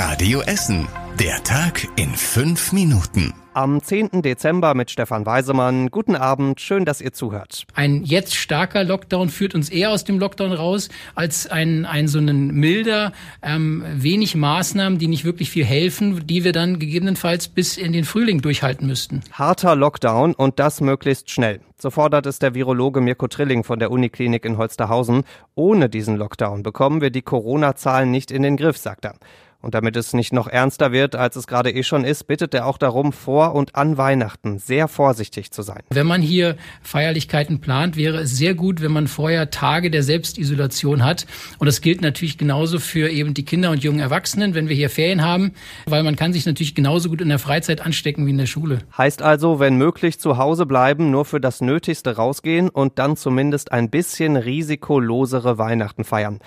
Radio Essen. Der Tag in fünf Minuten. Am 10. Dezember mit Stefan Weisemann. Guten Abend, schön, dass ihr zuhört. Ein jetzt starker Lockdown führt uns eher aus dem Lockdown raus, als ein, ein so ein milder, ähm, wenig Maßnahmen, die nicht wirklich viel helfen, die wir dann gegebenenfalls bis in den Frühling durchhalten müssten. Harter Lockdown und das möglichst schnell. So fordert es der Virologe Mirko Trilling von der Uniklinik in Holsterhausen. Ohne diesen Lockdown bekommen wir die Corona-Zahlen nicht in den Griff, sagt er. Und damit es nicht noch ernster wird, als es gerade eh schon ist, bittet er auch darum, vor und an Weihnachten sehr vorsichtig zu sein. Wenn man hier Feierlichkeiten plant, wäre es sehr gut, wenn man vorher Tage der Selbstisolation hat. Und das gilt natürlich genauso für eben die Kinder und jungen Erwachsenen, wenn wir hier Ferien haben, weil man kann sich natürlich genauso gut in der Freizeit anstecken wie in der Schule. Heißt also, wenn möglich zu Hause bleiben, nur für das Nötigste rausgehen und dann zumindest ein bisschen risikolosere Weihnachten feiern.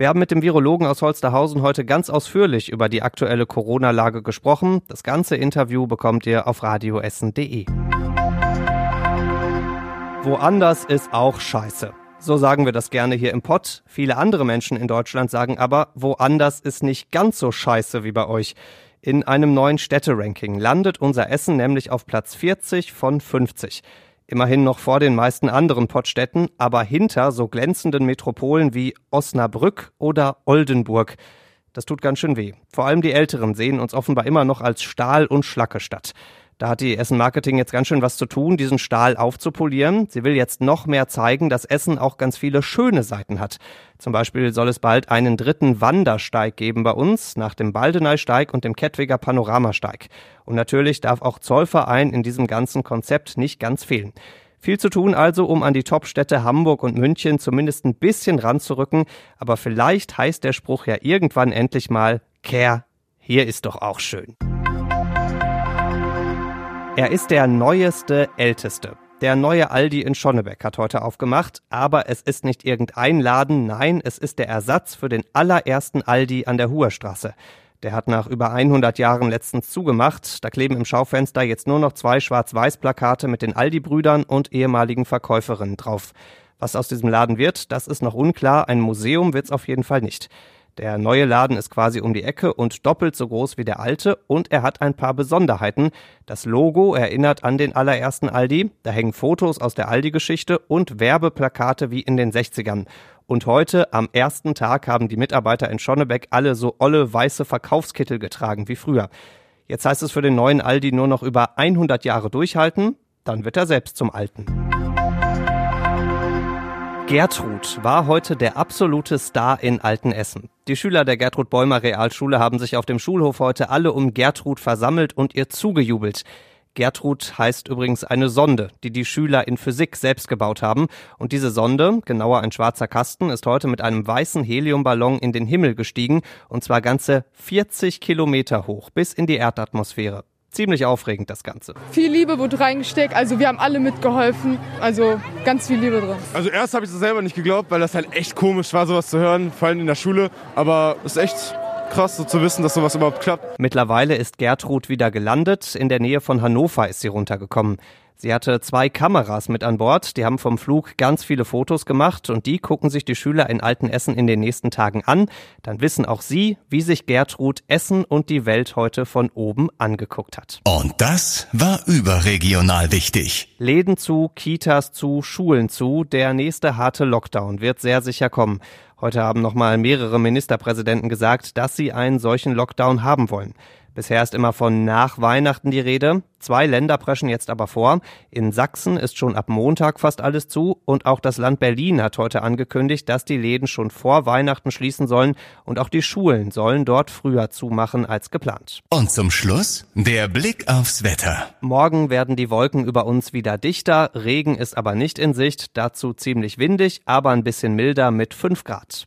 Wir haben mit dem Virologen aus Holsterhausen heute ganz ausführlich über die aktuelle Corona-Lage gesprochen. Das ganze Interview bekommt ihr auf radioessen.de. Woanders ist auch scheiße. So sagen wir das gerne hier im Pott. Viele andere Menschen in Deutschland sagen aber, woanders ist nicht ganz so scheiße wie bei euch. In einem neuen Städteranking landet unser Essen nämlich auf Platz 40 von 50. Immerhin noch vor den meisten anderen Pottstädten, aber hinter so glänzenden Metropolen wie Osnabrück oder Oldenburg. Das tut ganz schön weh. Vor allem die Älteren sehen uns offenbar immer noch als Stahl- und Schlacke-Stadt. Da hat die Essen Marketing jetzt ganz schön was zu tun, diesen Stahl aufzupolieren. Sie will jetzt noch mehr zeigen, dass Essen auch ganz viele schöne Seiten hat. Zum Beispiel soll es bald einen dritten Wandersteig geben bei uns, nach dem Baldeneysteig und dem Kettwiger Panoramasteig. Und natürlich darf auch Zollverein in diesem ganzen Konzept nicht ganz fehlen. Viel zu tun also, um an die Topstädte Hamburg und München zumindest ein bisschen ranzurücken. Aber vielleicht heißt der Spruch ja irgendwann endlich mal, Care, hier ist doch auch schön. Er ist der neueste, älteste. Der neue Aldi in Schonnebeck hat heute aufgemacht, aber es ist nicht irgendein Laden, nein, es ist der Ersatz für den allerersten Aldi an der Huerstraße. Der hat nach über 100 Jahren letztens zugemacht. Da kleben im Schaufenster jetzt nur noch zwei Schwarz-Weiß-Plakate mit den Aldi-Brüdern und ehemaligen Verkäuferinnen drauf. Was aus diesem Laden wird, das ist noch unklar. Ein Museum wird's auf jeden Fall nicht. Der neue Laden ist quasi um die Ecke und doppelt so groß wie der alte und er hat ein paar Besonderheiten. Das Logo erinnert an den allerersten Aldi, da hängen Fotos aus der Aldi-Geschichte und Werbeplakate wie in den 60ern. Und heute, am ersten Tag, haben die Mitarbeiter in Schonnebeck alle so olle weiße Verkaufskittel getragen wie früher. Jetzt heißt es für den neuen Aldi nur noch über 100 Jahre durchhalten, dann wird er selbst zum Alten. Gertrud war heute der absolute Star in Altenessen. Die Schüler der Gertrud Bäumer Realschule haben sich auf dem Schulhof heute alle um Gertrud versammelt und ihr zugejubelt. Gertrud heißt übrigens eine Sonde, die die Schüler in Physik selbst gebaut haben. Und diese Sonde, genauer ein schwarzer Kasten, ist heute mit einem weißen Heliumballon in den Himmel gestiegen, und zwar ganze 40 Kilometer hoch, bis in die Erdatmosphäre ziemlich aufregend, das Ganze. Viel Liebe wurde reingesteckt, also wir haben alle mitgeholfen, also ganz viel Liebe drin. Also erst habe ich das selber nicht geglaubt, weil das halt echt komisch war, sowas zu hören, vor allem in der Schule, aber es ist echt krass, so zu wissen, dass sowas überhaupt klappt. Mittlerweile ist Gertrud wieder gelandet, in der Nähe von Hannover ist sie runtergekommen. Sie hatte zwei Kameras mit an Bord, die haben vom Flug ganz viele Fotos gemacht und die gucken sich die Schüler in Altenessen in den nächsten Tagen an. Dann wissen auch sie, wie sich Gertrud Essen und die Welt heute von oben angeguckt hat. Und das war überregional wichtig. Läden zu, Kitas zu, Schulen zu, der nächste harte Lockdown wird sehr sicher kommen. Heute haben nochmal mehrere Ministerpräsidenten gesagt, dass sie einen solchen Lockdown haben wollen. Bisher ist immer von nach Weihnachten die Rede. Zwei Länder preschen jetzt aber vor. In Sachsen ist schon ab Montag fast alles zu und auch das Land Berlin hat heute angekündigt, dass die Läden schon vor Weihnachten schließen sollen und auch die Schulen sollen dort früher zumachen als geplant. Und zum Schluss der Blick aufs Wetter. Morgen werden die Wolken über uns wieder dichter, Regen ist aber nicht in Sicht, dazu ziemlich windig, aber ein bisschen milder mit 5 Grad.